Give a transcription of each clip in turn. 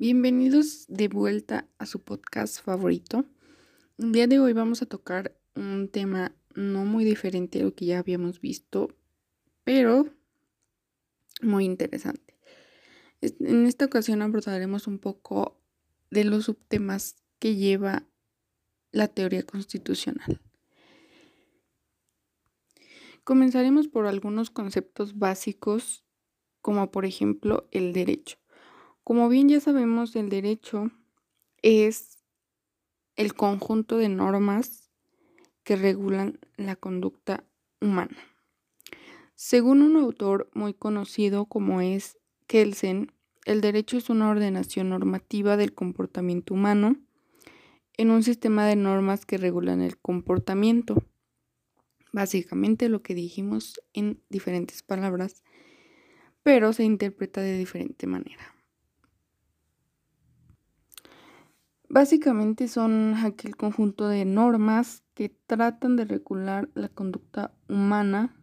Bienvenidos de vuelta a su podcast favorito. El día de hoy vamos a tocar un tema no muy diferente a lo que ya habíamos visto, pero muy interesante. En esta ocasión abordaremos un poco de los subtemas que lleva la teoría constitucional. Comenzaremos por algunos conceptos básicos, como por ejemplo el derecho. Como bien ya sabemos, el derecho es el conjunto de normas que regulan la conducta humana. Según un autor muy conocido como es Kelsen, el derecho es una ordenación normativa del comportamiento humano en un sistema de normas que regulan el comportamiento. Básicamente lo que dijimos en diferentes palabras, pero se interpreta de diferente manera. Básicamente son aquel conjunto de normas que tratan de regular la conducta humana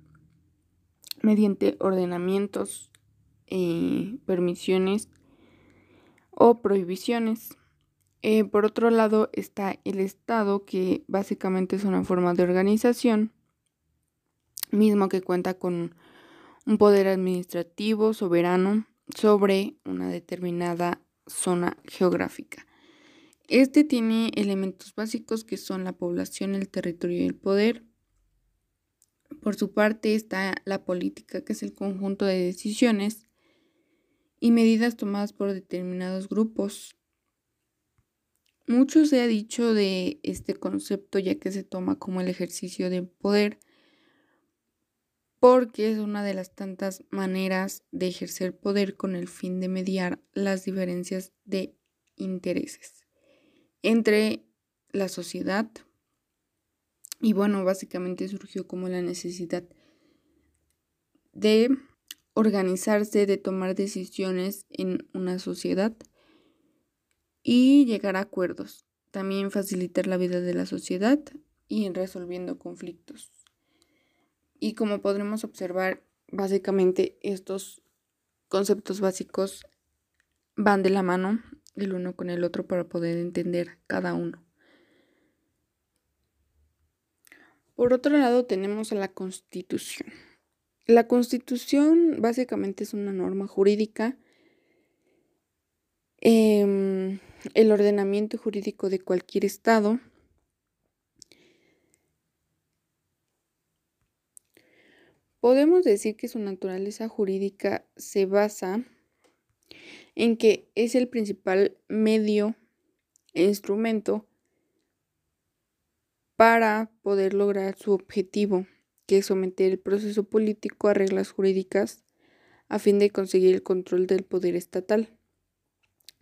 mediante ordenamientos, eh, permisiones o prohibiciones. Eh, por otro lado está el Estado, que básicamente es una forma de organización, mismo que cuenta con un poder administrativo soberano sobre una determinada zona geográfica. Este tiene elementos básicos que son la población, el territorio y el poder. Por su parte está la política, que es el conjunto de decisiones y medidas tomadas por determinados grupos. Mucho se ha dicho de este concepto ya que se toma como el ejercicio del poder porque es una de las tantas maneras de ejercer poder con el fin de mediar las diferencias de intereses entre la sociedad. Y bueno, básicamente surgió como la necesidad de organizarse, de tomar decisiones en una sociedad y llegar a acuerdos. También facilitar la vida de la sociedad y en resolviendo conflictos. Y como podremos observar, básicamente estos conceptos básicos van de la mano el uno con el otro para poder entender cada uno. Por otro lado tenemos a la Constitución. La Constitución básicamente es una norma jurídica, em, el ordenamiento jurídico de cualquier Estado. Podemos decir que su naturaleza jurídica se basa en que es el principal medio e instrumento para poder lograr su objetivo, que es someter el proceso político a reglas jurídicas a fin de conseguir el control del poder estatal.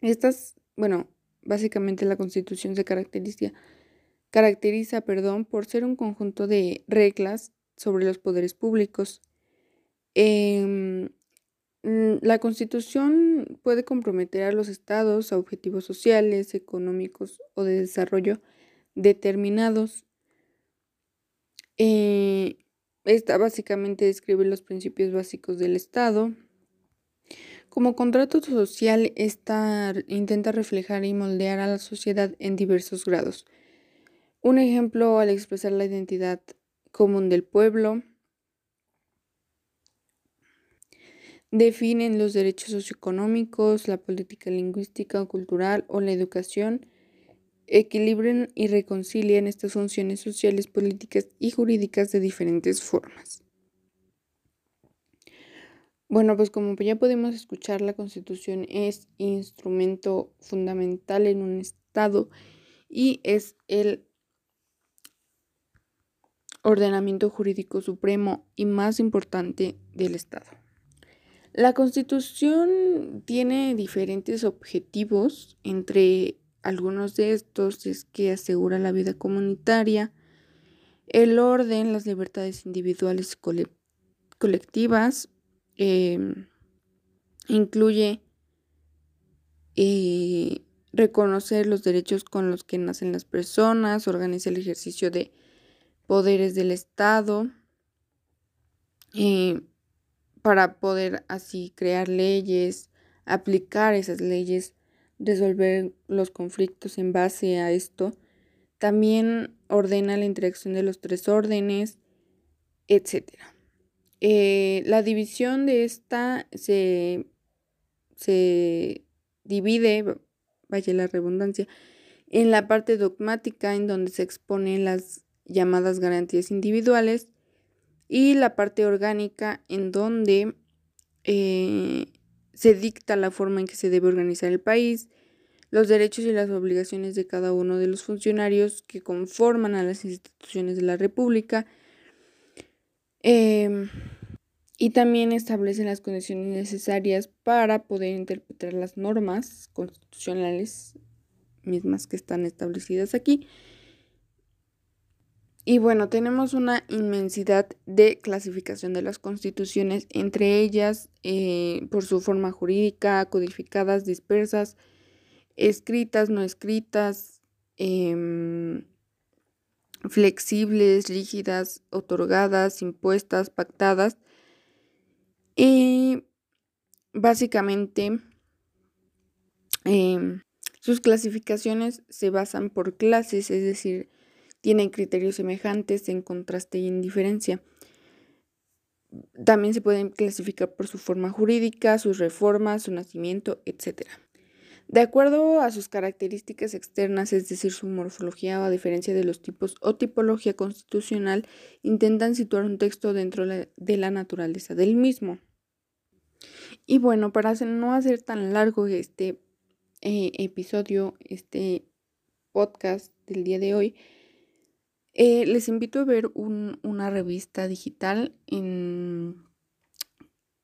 Estas, bueno, básicamente la Constitución se caracteriza, caracteriza perdón, por ser un conjunto de reglas sobre los poderes públicos. Em, la Constitución puede comprometer a los estados a objetivos sociales, económicos o de desarrollo determinados. Eh, esta básicamente describe los principios básicos del Estado. Como contrato social, esta intenta reflejar y moldear a la sociedad en diversos grados. Un ejemplo al expresar la identidad común del pueblo, definen los derechos socioeconómicos, la política lingüística o cultural o la educación, equilibran y reconcilian estas funciones sociales, políticas y jurídicas de diferentes formas. Bueno, pues como ya podemos escuchar, la Constitución es instrumento fundamental en un Estado y es el ordenamiento jurídico supremo y más importante del Estado. La Constitución tiene diferentes objetivos, entre algunos de estos es que asegura la vida comunitaria, el orden, las libertades individuales y colectivas, em, incluye eh, reconocer los derechos con los que nacen las personas, organiza el ejercicio de poderes del Estado, eh, para poder así crear leyes, aplicar esas leyes, resolver los conflictos en base a esto. También ordena la interacción de los tres órdenes, etc. Eh, la división de esta se, se divide, vaya la redundancia, en la parte dogmática en donde se exponen las llamadas garantías individuales y la parte orgánica en donde eh, se dicta la forma en que se debe organizar el país, los derechos y las obligaciones de cada uno de los funcionarios que conforman a las instituciones de la República em, y también establece las condiciones necesarias para poder interpretar las normas constitucionales mismas que están establecidas aquí y bueno, tenemos una inmensidad de clasificación de las constituciones, entre ellas eh, por su forma jurídica, codificadas, dispersas, escritas, no escritas, em, flexibles, rígidas, otorgadas, impuestas, pactadas. Y básicamente em, sus clasificaciones se basan por clases, es decir, tienen criterios semejantes en contraste y en diferencia. También se pueden clasificar por su forma jurídica, sus reformas, su nacimiento, etc. De acuerdo a sus características externas, es decir, su morfología a diferencia de los tipos o tipología constitucional, intentan situar un texto dentro de la naturaleza del mismo. Y bueno, para no hacer tan largo este eh, episodio, este podcast del día de hoy, eh, les invito a ver una revista digital en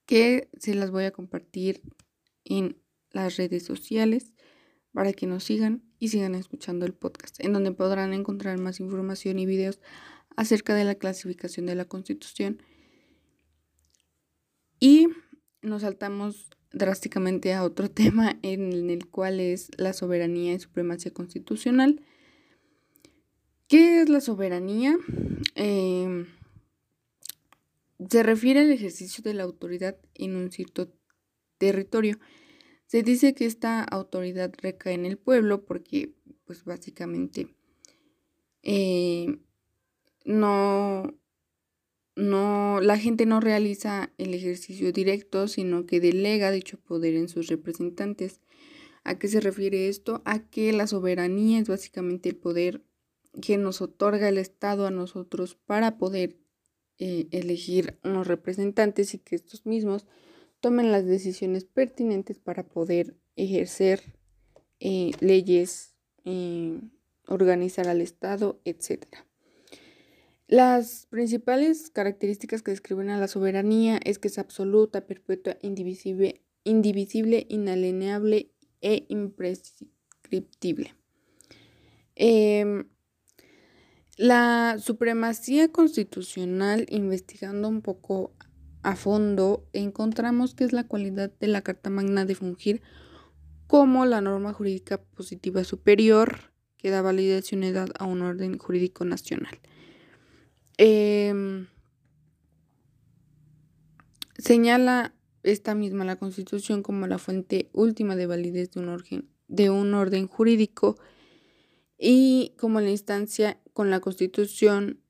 que se las voy a compartir en las redes sociales para que nos sigan y sigan escuchando el podcast, en donde podrán encontrar más información y videos acerca de la clasificación de la Constitución. Y nos saltamos drásticamente a otro tema en el cual es la soberanía y supremacía constitucional. ¿Qué es la soberanía? Em, se refiere al ejercicio de la autoridad en un cierto territorio. Se dice que esta autoridad recae en el pueblo porque, pues básicamente, eh, no, no, la gente no realiza el ejercicio directo, sino que delega dicho poder en sus representantes. ¿A qué se refiere esto? A que la soberanía es básicamente el poder que nos otorga el Estado a nosotros para poder eh, elegir unos representantes y que estos mismos tomen las decisiones pertinentes para poder ejercer eh, leyes, eh, organizar al Estado, etc. Las principales características que describen a la soberanía es que es absoluta, perpetua, indivisible, indivisible inalienable e imprescriptible. Em, la supremacía constitucional, investigando un poco a fondo, encontramos que es la cualidad de la Carta Magna de fungir como la norma jurídica positiva superior que da validez y unidad a un orden jurídico nacional. Em, señala esta misma la Constitución como la fuente última de validez de un orden, de un orden jurídico y como la instancia con la Constitución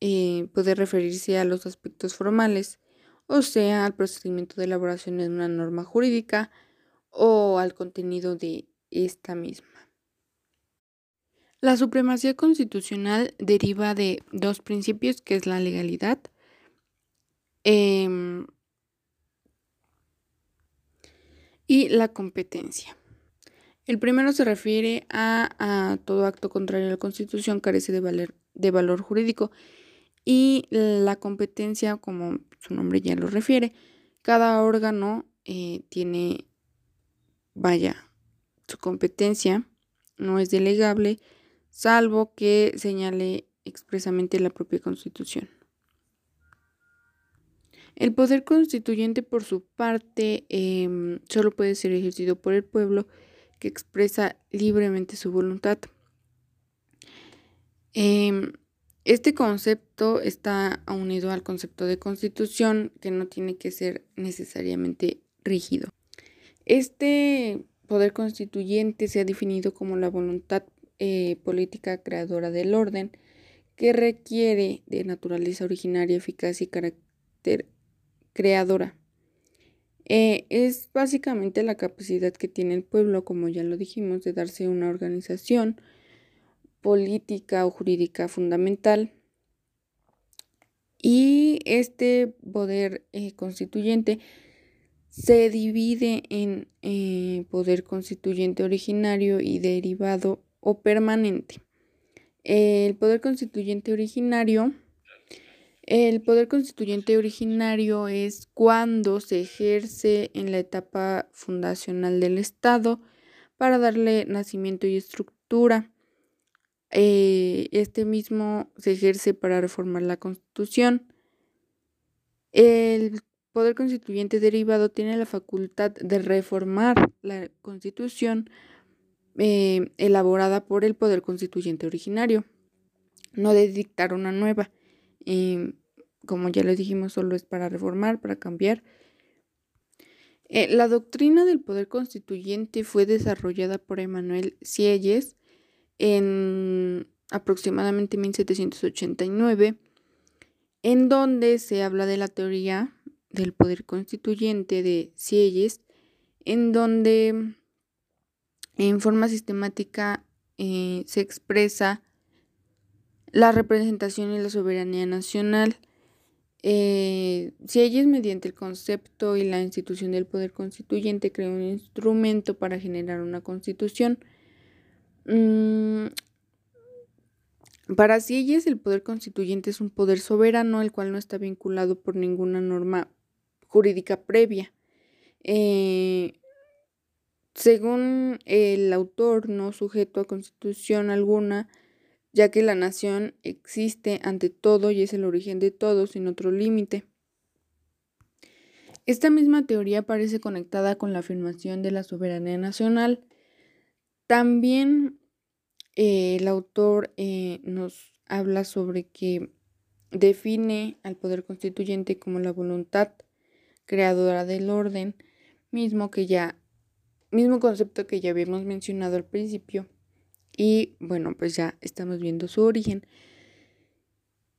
eh, puede referirse a los aspectos formales, o sea, al procedimiento de elaboración de una norma jurídica o al contenido de esta misma. La supremacía constitucional deriva de dos principios, que es la legalidad em, y la competencia. El primero se refiere a, todo acto contrario a la Constitución carece de, valor jurídico y la competencia, como su nombre ya lo refiere, cada órgano eh, tiene, vaya, su competencia no es delegable, salvo que señale expresamente la propia Constitución. El poder constituyente, por su parte, em, solo puede ser ejercido por el pueblo que expresa libremente su voluntad. Em, este concepto está unido al concepto de constitución que no tiene que ser necesariamente rígido. Este poder constituyente se ha definido como la voluntad eh, política creadora del orden que requiere de naturaleza originaria, eficaz y carácter creadora. Eh, es básicamente la capacidad que tiene el pueblo, como ya lo dijimos, de darse una organización política o jurídica fundamental. Y este poder eh, constituyente se divide en eh, poder constituyente originario y derivado o permanente. El poder constituyente originario. El poder constituyente originario es cuando se ejerce en la etapa fundacional del Estado para darle nacimiento y estructura. Eh, este mismo se ejerce para reformar la Constitución. El poder constituyente derivado tiene la facultad de reformar la Constitución eh, elaborada por el Poder Constituyente originario, no de dictar una nueva. Eh, como ya les dijimos, solo es para reformar, para cambiar. Eh, la doctrina del Poder Constituyente fue desarrollada por Emanuel Sieyes en aproximadamente 1789, en donde se habla de la teoría del Poder Constituyente de Sieyes, en donde en forma sistemática eh, se expresa la representación y la soberanía nacional. Eh, si ella es mediante el concepto y la institución del poder constituyente crea un instrumento para generar una constitución. Mm, para si el poder constituyente es un poder soberano, el cual no está vinculado por ninguna norma jurídica previa. Eh, según el autor, no sujeto a constitución alguna, ya que la nación existe ante todo y es el origen de todo sin otro límite. Esta misma teoría parece conectada con la afirmación de la soberanía nacional. También eh, el autor eh, nos habla sobre que define al poder constituyente como la voluntad creadora del orden, mismo que ya mismo concepto que ya habíamos mencionado al principio. Y bueno, pues ya estamos viendo su origen.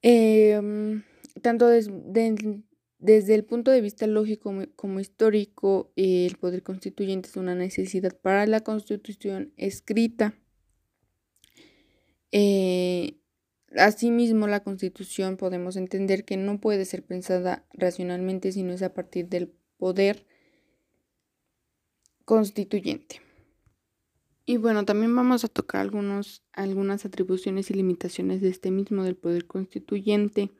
Em, tanto desde el punto de vista lógico como, histórico, el poder constituyente es una necesidad para la constitución escrita. Eh, asimismo, la constitución podemos entender que no puede ser pensada racionalmente si no es a partir del poder constituyente. Y bueno, también vamos a tocar algunos, algunas atribuciones y limitaciones de este mismo del poder constituyente.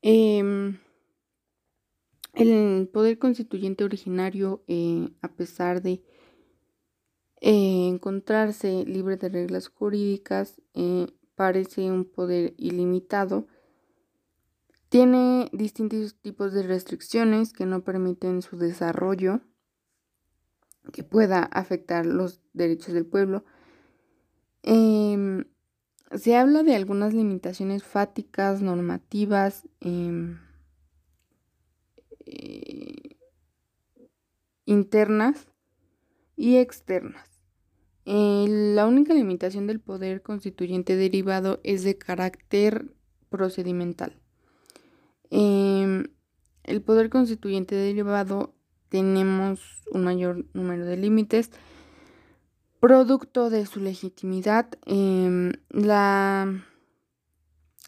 Em, el poder constituyente originario, eh, a pesar de eh, encontrarse libre de reglas jurídicas, eh, parece un poder ilimitado. Tiene distintos tipos de restricciones que no permiten su desarrollo que pueda afectar los derechos del pueblo. Em, se habla de algunas limitaciones fáticas, normativas, em, eh, internas y externas. La única limitación del poder constituyente derivado es de carácter procedimental. Em, el poder constituyente derivado tenemos un mayor número de límites. Producto de su legitimidad, em, la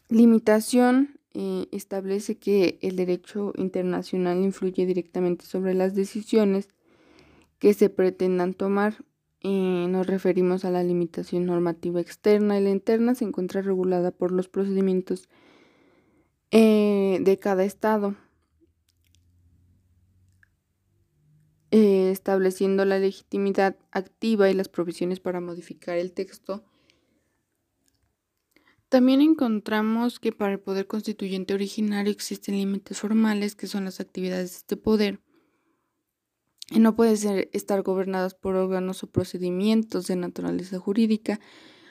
limitación eh, establece que el derecho internacional influye directamente sobre las decisiones que se pretendan tomar. Eh, nos referimos a la limitación normativa externa y la interna se encuentra regulada por los procedimientos eh, de cada estado. Eh, estableciendo la legitimidad activa y las provisiones para modificar el texto. También encontramos que para el poder constituyente originario existen límites formales que son las actividades de este poder y no puede ser, estar gobernadas por órganos o procedimientos de naturaleza jurídica.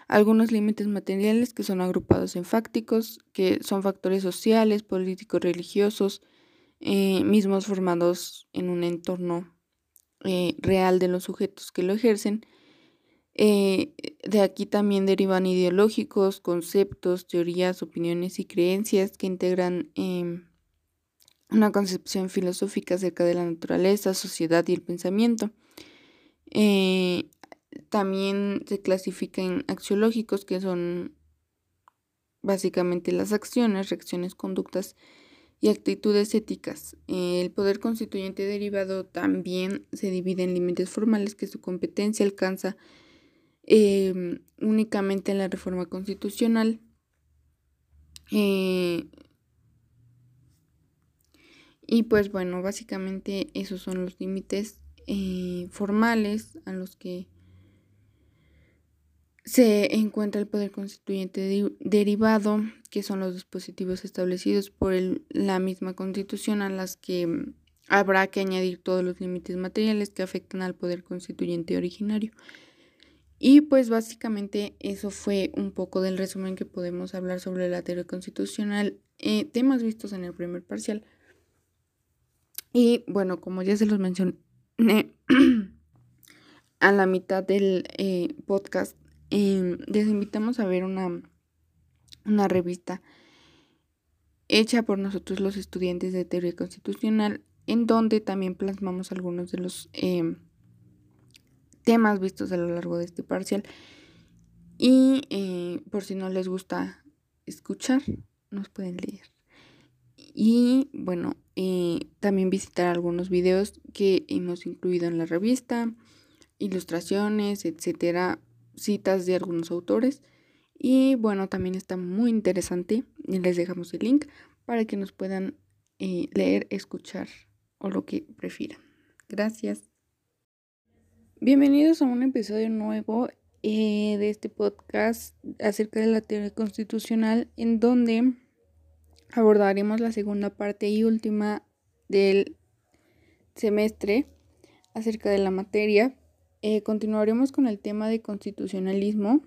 Algunos límites materiales que son agrupados en fácticos, que son factores sociales, políticos, religiosos, eh, mismos formados en un entorno eh, real de los sujetos que lo ejercen. Eh, de aquí también derivan ideológicos, conceptos, teorías, opiniones y creencias que integran em, una concepción filosófica acerca de la naturaleza, sociedad y el pensamiento. Eh, también se clasifica en axiológicos, que son básicamente las acciones, reacciones, conductas y actitudes éticas. El poder constituyente derivado también se divide en límites formales que su competencia alcanza em, únicamente en la reforma constitucional. Eh, y pues bueno, básicamente esos son los límites eh, formales a los que se encuentra el poder constituyente derivado, que son los dispositivos establecidos por la misma constitución a las que mm, habrá que añadir todos los límites materiales que afectan al poder constituyente originario. Y pues básicamente eso fue un poco del resumen que podemos hablar sobre la teoría constitucional, eh, temas vistos en el primer parcial. Y bueno, como ya se los mencioné a la mitad del eh, podcast, Em, les invitamos a ver una, una revista hecha por nosotros los estudiantes de teoría constitucional, en donde también plasmamos algunos de los em, temas vistos a lo largo de este parcial. Y eh, por si no les gusta escuchar, nos pueden leer. Y bueno, eh, también visitar algunos videos que hemos incluido en la revista, ilustraciones, etcétera, citas de algunos autores. Y bueno, también está muy interesante. Les dejamos el link para que nos puedan eh, leer, escuchar o lo que prefieran. Gracias. Bienvenidos a un episodio nuevo eh, de este podcast acerca de la teoría constitucional en donde abordaremos la segunda parte y última del semestre acerca de la materia eh, continuaremos con el tema de constitucionalismo.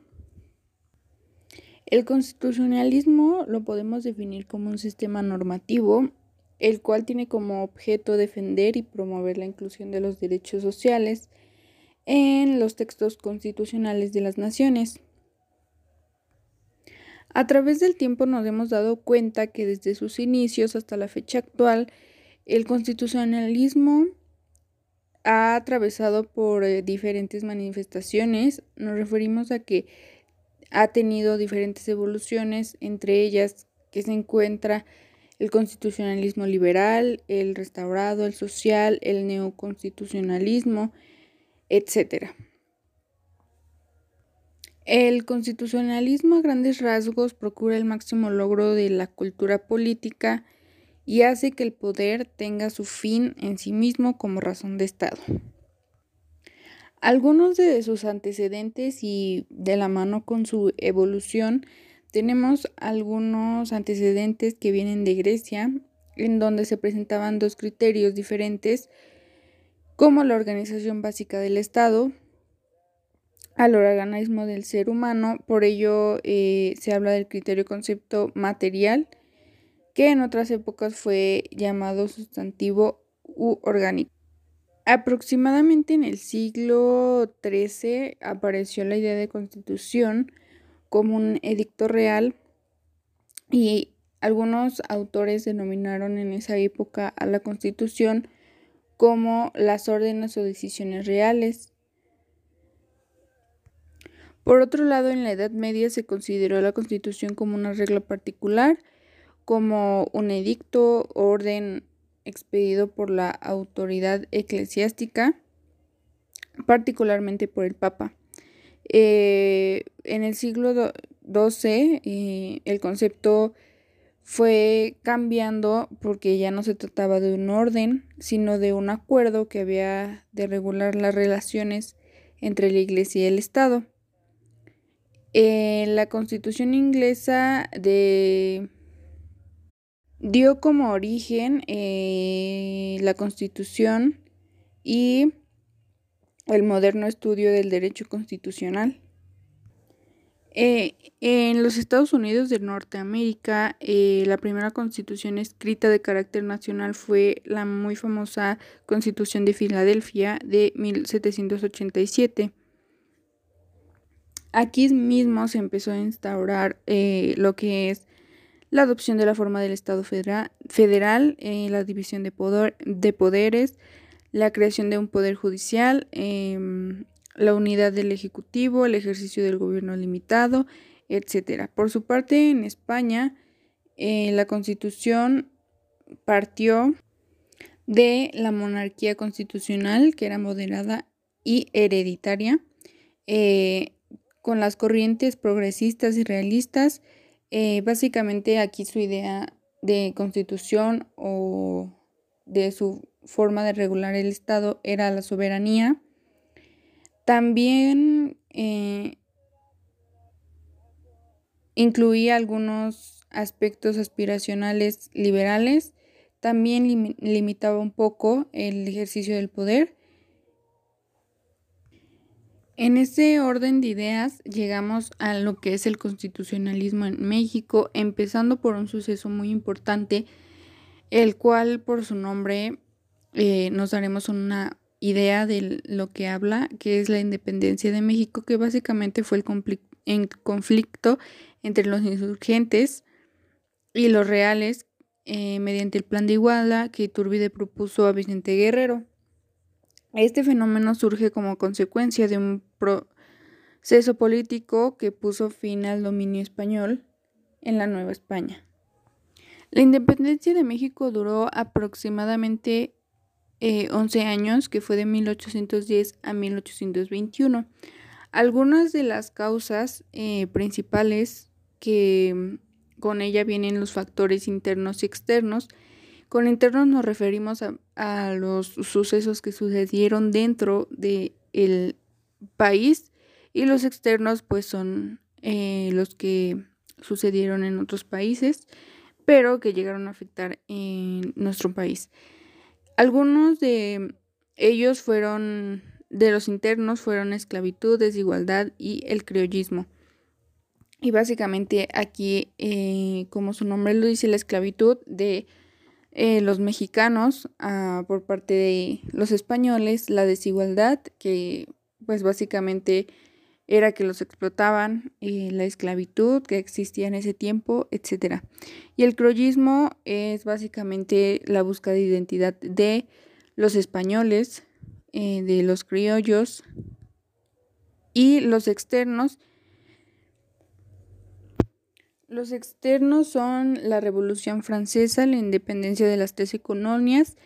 El constitucionalismo lo podemos definir como un sistema normativo, el cual tiene como objeto defender y promover la inclusión de los derechos sociales en los textos constitucionales de las naciones. A través del tiempo nos hemos dado cuenta que desde sus inicios hasta la fecha actual, el constitucionalismo ha atravesado por eh, diferentes manifestaciones. Nos referimos a que ha tenido diferentes evoluciones, entre ellas que se encuentra el constitucionalismo liberal, el restaurado, el social, el neoconstitucionalismo, etc. El constitucionalismo a grandes rasgos procura el máximo logro de la cultura política y hace que el poder tenga su fin en sí mismo como razón de Estado. Algunos de sus antecedentes y de la mano con su evolución, tenemos algunos antecedentes que vienen de Grecia, en donde se presentaban dos criterios diferentes, como la organización básica del Estado, al organismo del ser humano, por ello eh, se habla del criterio concepto material, que en otras épocas fue llamado sustantivo u orgánico. Aproximadamente en el siglo XIII apareció la idea de constitución como un edicto real y algunos autores denominaron en esa época a la constitución como las órdenes o decisiones reales. Por otro lado, en la Edad Media se consideró la constitución como una regla particular como un edicto orden expedido por la autoridad eclesiástica, particularmente por el Papa. Eh, en el siglo XII eh, el concepto fue cambiando porque ya no se trataba de un orden, sino de un acuerdo que había de regular las relaciones entre la Iglesia y el Estado. En la Constitución inglesa de dio como origen eh, la Constitución y el moderno estudio del derecho constitucional. Eh, en los Estados Unidos de Norteamérica, eh, la primera constitución escrita de carácter nacional fue la muy famosa Constitución de Filadelfia de 1787. Aquí mismo se empezó a instaurar lo que es la adopción de la forma del Estado federal, la división de, poder, de poderes, la creación de un poder judicial, em, la unidad del Ejecutivo, el ejercicio del gobierno limitado, etc. Por su parte, en España, eh, la Constitución partió de la monarquía constitucional, que era moderada y hereditaria, eh, con las corrientes progresistas y realistas. Eh, básicamente aquí su idea de constitución o de su forma de regular el Estado era la soberanía también eh, incluía algunos aspectos aspiracionales liberales, también limitaba un poco el ejercicio del poder. En ese orden de ideas llegamos a lo que es el constitucionalismo en México, empezando por un suceso muy importante, el cual por su nombre eh, nos daremos una idea de lo que habla, que es la independencia de México, que básicamente fue el conflicto entre los insurgentes y los reales eh, mediante el plan de Iguala que Iturbide propuso a Vicente Guerrero. Este fenómeno surge como consecuencia de un proceso político que puso fin al dominio español en la Nueva España. La independencia de México duró aproximadamente 11 eh, años, que fue de 1810 a 1821. Algunas de las causas eh, principales que mm, con ella vienen los factores internos y externos. Con internos nos referimos a, los sucesos que sucedieron dentro del país y los externos pues son eh, los que sucedieron en otros países pero que llegaron a afectar en nuestro país. Algunos de ellos fueron, de los internos, fueron esclavitud, desigualdad y el criollismo. Y básicamente aquí, eh, como su nombre lo dice, la esclavitud de eh, los mexicanos ah, por parte de los españoles, la desigualdad, que pues básicamente era que los explotaban, eh, la esclavitud que existía en ese tiempo, etc. Y el croyismo es básicamente la búsqueda de identidad de los españoles, eh, de los criollos y los externos. Los externos son la Revolución Francesa, la independencia de las tres colonias,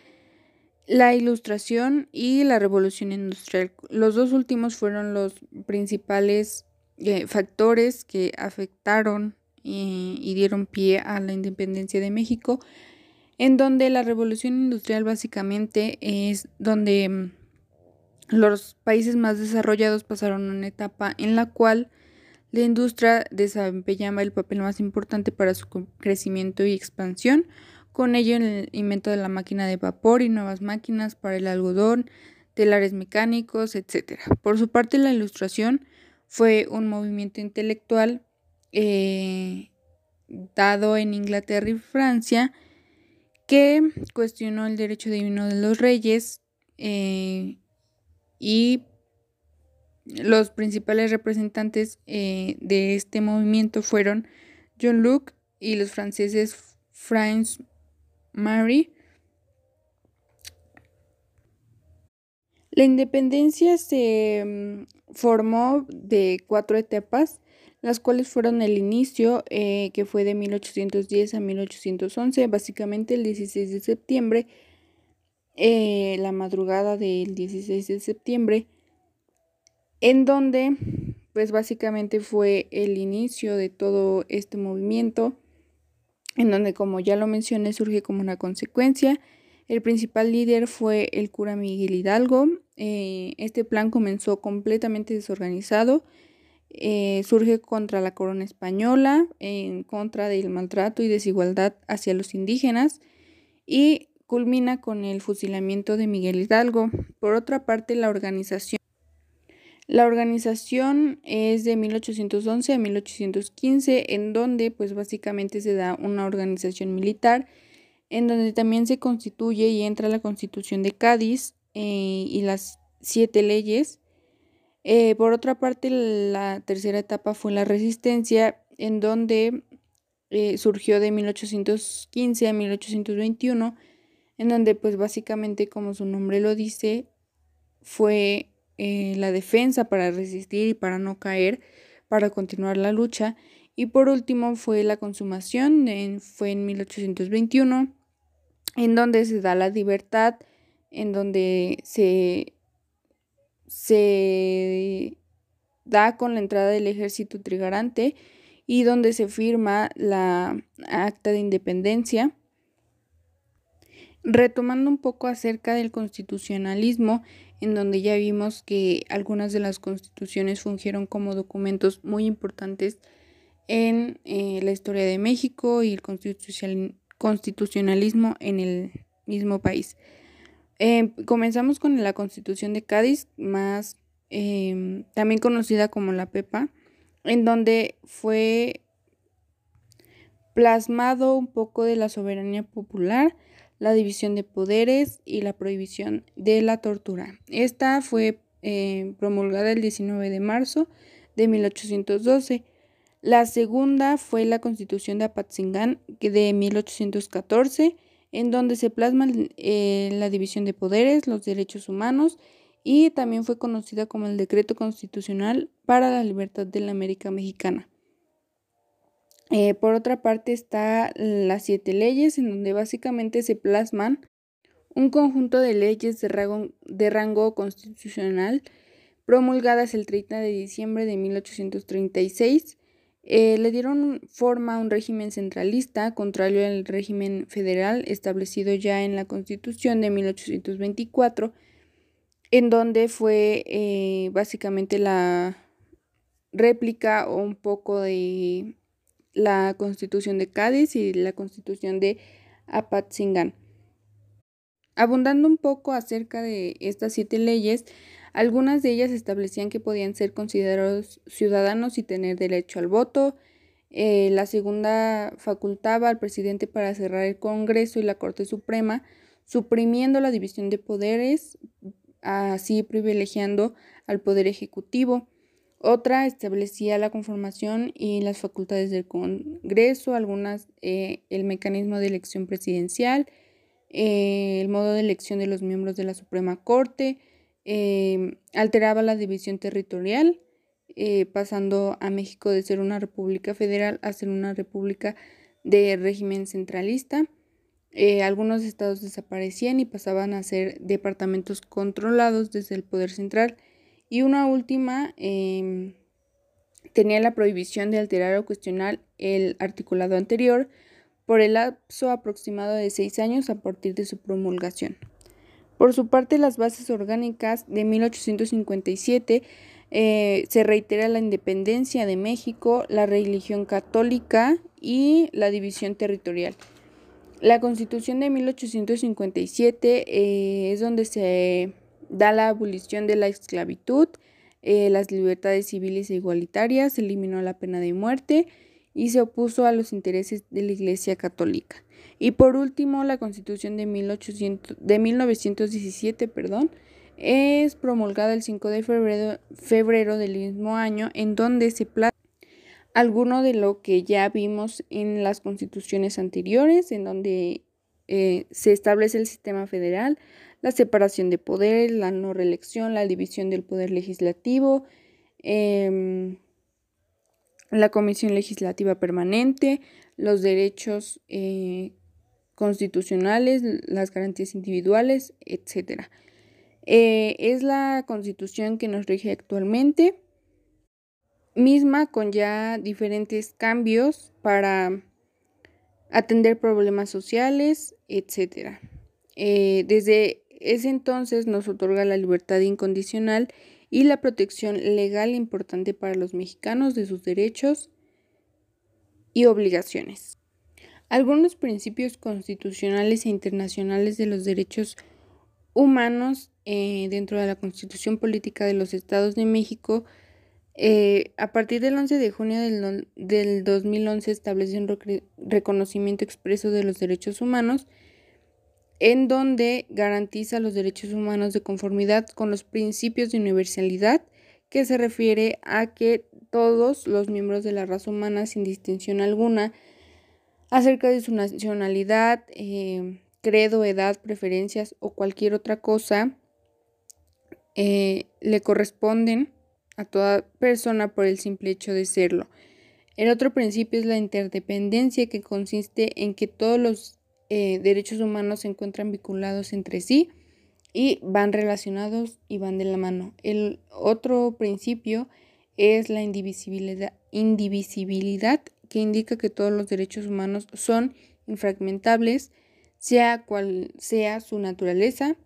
la ilustración y la revolución industrial. Los dos últimos fueron los principales eh, factores que afectaron y, dieron pie a la independencia de México, en donde la revolución industrial básicamente es donde mm, los países más desarrollados pasaron una etapa en la cual la industria desempeñaba el papel más importante para su crecimiento y expansión, con ello el invento de la máquina de vapor y nuevas máquinas para el algodón, telares mecánicos, etc. Por su parte, la ilustración fue un movimiento intelectual eh, dado en Inglaterra y Francia que cuestionó el derecho divino de los reyes eh, y los principales representantes eh, de este movimiento fueron John Locke y los franceses Franz Mary. La independencia se mm, formó de cuatro etapas, las cuales fueron el inicio, eh, que fue de 1810 a 1811, básicamente el 16 de septiembre, eh, la madrugada del 16 de septiembre, en donde, pues básicamente fue el inicio de todo este movimiento en donde, como ya lo mencioné, surge como una consecuencia. El principal líder fue el cura Miguel Hidalgo. Eh, este plan comenzó completamente desorganizado. Eh, surge contra la corona española, en contra del maltrato y desigualdad hacia los indígenas y culmina con el fusilamiento de Miguel Hidalgo. Por otra parte, la organización La organización es de 1811 a 1815, en donde pues básicamente se da una organización militar, en donde también se constituye y entra la constitución de Cádiz eh, y las siete leyes. Eh, por otra parte, la tercera etapa fue la resistencia, en donde eh, surgió de 1815 a 1821, en donde pues básicamente como su nombre lo dice, fue eh, la defensa para resistir y para no caer, para continuar la lucha. Y por último fue la consumación, fue en 1821, en donde se da la libertad, en donde se, se da con la entrada del ejército trigarante y donde se firma la acta de independencia. Retomando un poco acerca del constitucionalismo, en donde ya vimos que algunas de las constituciones fungieron como documentos muy importantes en eh, la historia de México y el constitucionalismo en el mismo país. Em, comenzamos con la Constitución de Cádiz, más em, también conocida como la PEPA, en donde fue plasmado un poco de la soberanía popular la división de poderes y la prohibición de la tortura. Esta fue eh, promulgada el 19 de marzo de 1812. La segunda fue la Constitución de Apatzingán de 1814, en donde se plasma eh, la división de poderes, los derechos humanos y también fue conocida como el Decreto Constitucional para la Libertad de la América Mexicana. Eh, por otra parte está las siete leyes, en donde básicamente se plasman un conjunto de leyes de rango, constitucional promulgadas el 30 de diciembre de 1836. Eh, le dieron forma a un régimen centralista, contrario al régimen federal establecido ya en la Constitución de 1824, en donde fue eh, básicamente la réplica o un poco de la Constitución de Cádiz y la Constitución de Apatzingán. Abundando un poco acerca de estas siete leyes, algunas de ellas establecían que podían ser considerados ciudadanos y tener derecho al voto. Eh, la segunda facultaba al presidente para cerrar el Congreso y la Corte Suprema, suprimiendo la división de poderes, así privilegiando al Poder Ejecutivo. Otra establecía la conformación y las facultades del Congreso, algunas eh, el mecanismo de elección presidencial, eh, el modo de elección de los miembros de la Suprema Corte, em, alteraba la división territorial, eh, pasando a México de ser una república federal a ser una república de régimen centralista. algunos estados desaparecían y pasaban a ser departamentos controlados desde el poder central y una última em, tenía la prohibición de alterar o cuestionar el articulado anterior por el lapso aproximado de seis años a partir de su promulgación. Por su parte, las bases orgánicas de 1857 eh, se reitera la independencia de México, la religión católica y la división territorial. La constitución de 1857 eh, es donde se da la abolición de la esclavitud, eh, las libertades civiles e igualitarias, eliminó la pena de muerte y se opuso a los intereses de la Iglesia Católica. Y por último, la Constitución de, 1800, de 1917 perdón, es promulgada el 5 de febrero, febrero del mismo año, en donde se plasma alguno de lo que ya vimos en las constituciones anteriores, en donde eh, se establece el sistema federal, la separación de poderes, la no reelección, la división del poder legislativo, em, la comisión legislativa permanente, los derechos eh, constitucionales, las garantías individuales, etc. Eh, es la constitución que nos rige actualmente, misma con ya diferentes cambios para atender problemas sociales, etc. Eh, desde ese entonces nos otorga la libertad incondicional y la protección legal importante para los mexicanos de sus derechos y obligaciones. Algunos principios constitucionales e internacionales de los derechos humanos eh, dentro de la Constitución Política de los Estados de México, eh, a partir del 11 de junio del, del 2011 establece un reconocimiento expreso de los derechos humanos, en donde garantiza los derechos humanos de conformidad con los principios de universalidad, que se refiere a que todos los miembros de la raza humana, sin distinción alguna, acerca de su nacionalidad, eh, credo, edad, preferencias o cualquier otra cosa, eh, le corresponden a toda persona por el simple hecho de serlo. El otro principio es la interdependencia, que consiste en que todos los eh, derechos humanos se encuentran vinculados entre sí y van relacionados y van de la mano. El otro principio es la indivisibilidad, que indica que todos los derechos humanos son infragmentables, sea cual sea su naturaleza.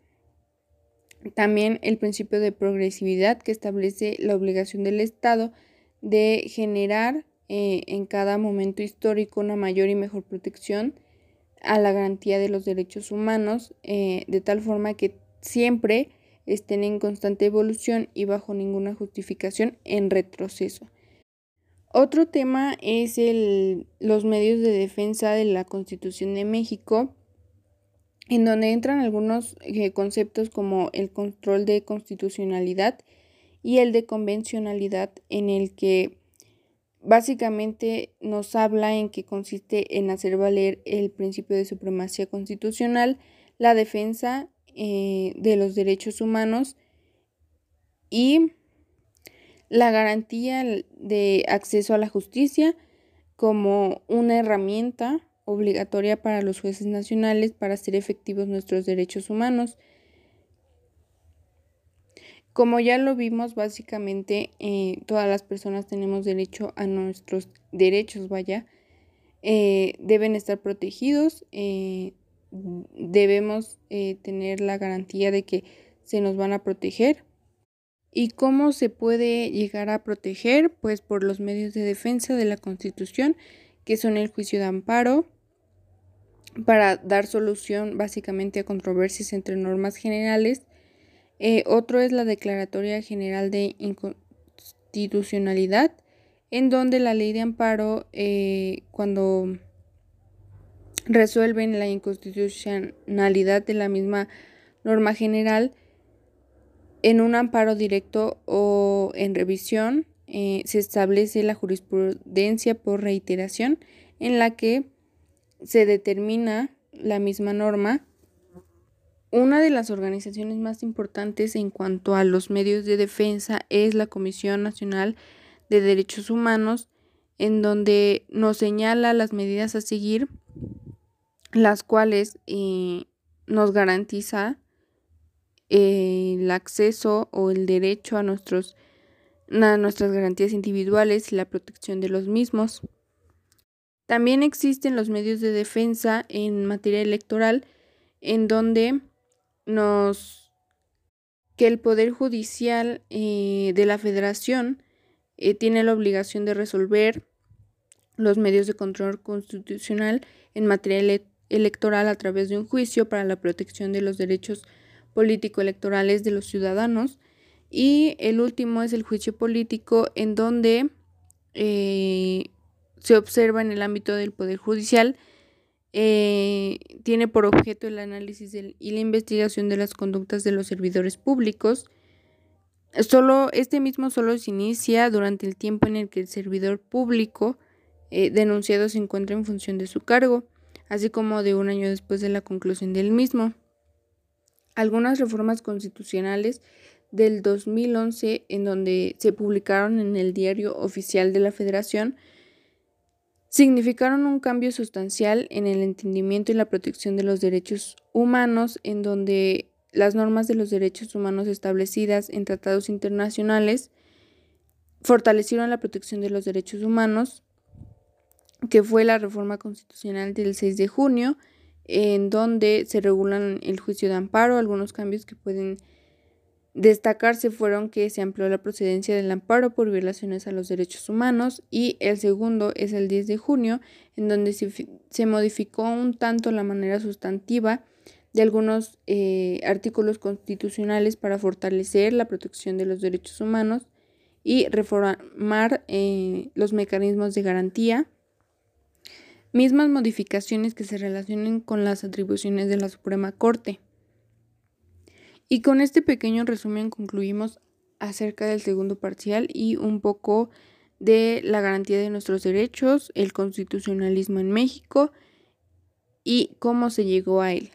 También el principio de progresividad que establece la obligación del Estado de generar eh, en cada momento histórico una mayor y mejor protección a la garantía de los derechos humanos, eh, de tal forma que siempre estén en constante evolución y bajo ninguna justificación en retroceso. Otro tema es el, los medios de defensa de la Constitución de México, en donde entran algunos eh, conceptos como el control de constitucionalidad y el de convencionalidad, en el que básicamente nos habla en que consiste en hacer valer el principio de supremacía constitucional, la defensa eh, de los derechos humanos y la garantía de acceso a la justicia como una herramienta obligatoria para los jueces nacionales para hacer efectivos nuestros derechos humanos. Como ya lo vimos, básicamente eh, todas las personas tenemos derecho a nuestros derechos, vaya, eh, deben estar protegidos, eh, debemos tener la garantía de que se nos van a proteger ¿Y cómo se puede llegar a proteger? Pues por los medios de defensa de la Constitución, que son el juicio de amparo, para dar solución básicamente a controversias entre normas generales. Eh, otro es la Declaratoria General de Inconstitucionalidad, en donde la ley de amparo, eh, cuando resuelven la inconstitucionalidad de la misma norma general, en un amparo directo o en revisión eh, se establece la jurisprudencia por reiteración en la que se determina la misma norma. Una de las organizaciones más importantes en cuanto a los medios de defensa es la Comisión Nacional de Derechos Humanos, en donde nos señala las medidas a seguir, las cuales eh, nos garantiza el acceso o el derecho a, nuestros, nuestras garantías individuales y la protección de los mismos. También existen los medios de defensa en materia electoral en donde nos que el Poder Judicial eh, de la Federación eh, tiene la obligación de resolver los medios de control constitucional en materia electoral a través de un juicio para la protección de los derechos político-electorales de los ciudadanos. Y el último es el juicio político en donde eh, se observa en el ámbito del Poder Judicial, eh, tiene por objeto el análisis y la investigación de las conductas de los servidores públicos. Solo, este mismo solo se inicia durante el tiempo en el que el servidor público eh, denunciado se encuentra en función de su cargo, así como de un año después de la conclusión del mismo algunas reformas constitucionales del 2011 en donde se publicaron en el diario oficial de la Federación significaron un cambio sustancial en el entendimiento y la protección de los derechos humanos en donde las normas de los derechos humanos establecidas en tratados internacionales fortalecieron la protección de los derechos humanos, que fue la reforma constitucional del 6 de junio, en donde se regulan el juicio de amparo. Algunos cambios que pueden destacarse fueron que se amplió la procedencia del amparo por violaciones a los derechos humanos y el segundo es el 10 de junio, en donde se, modificó un tanto la manera sustantiva de algunos eh, artículos constitucionales para fortalecer la protección de los derechos humanos y reformar eh, los mecanismos de garantía, mismas modificaciones que se relacionen con las atribuciones de la Suprema Corte. Y con este pequeño resumen concluimos acerca del segundo parcial y un poco de la garantía de nuestros derechos, el constitucionalismo en México y cómo se llegó a él.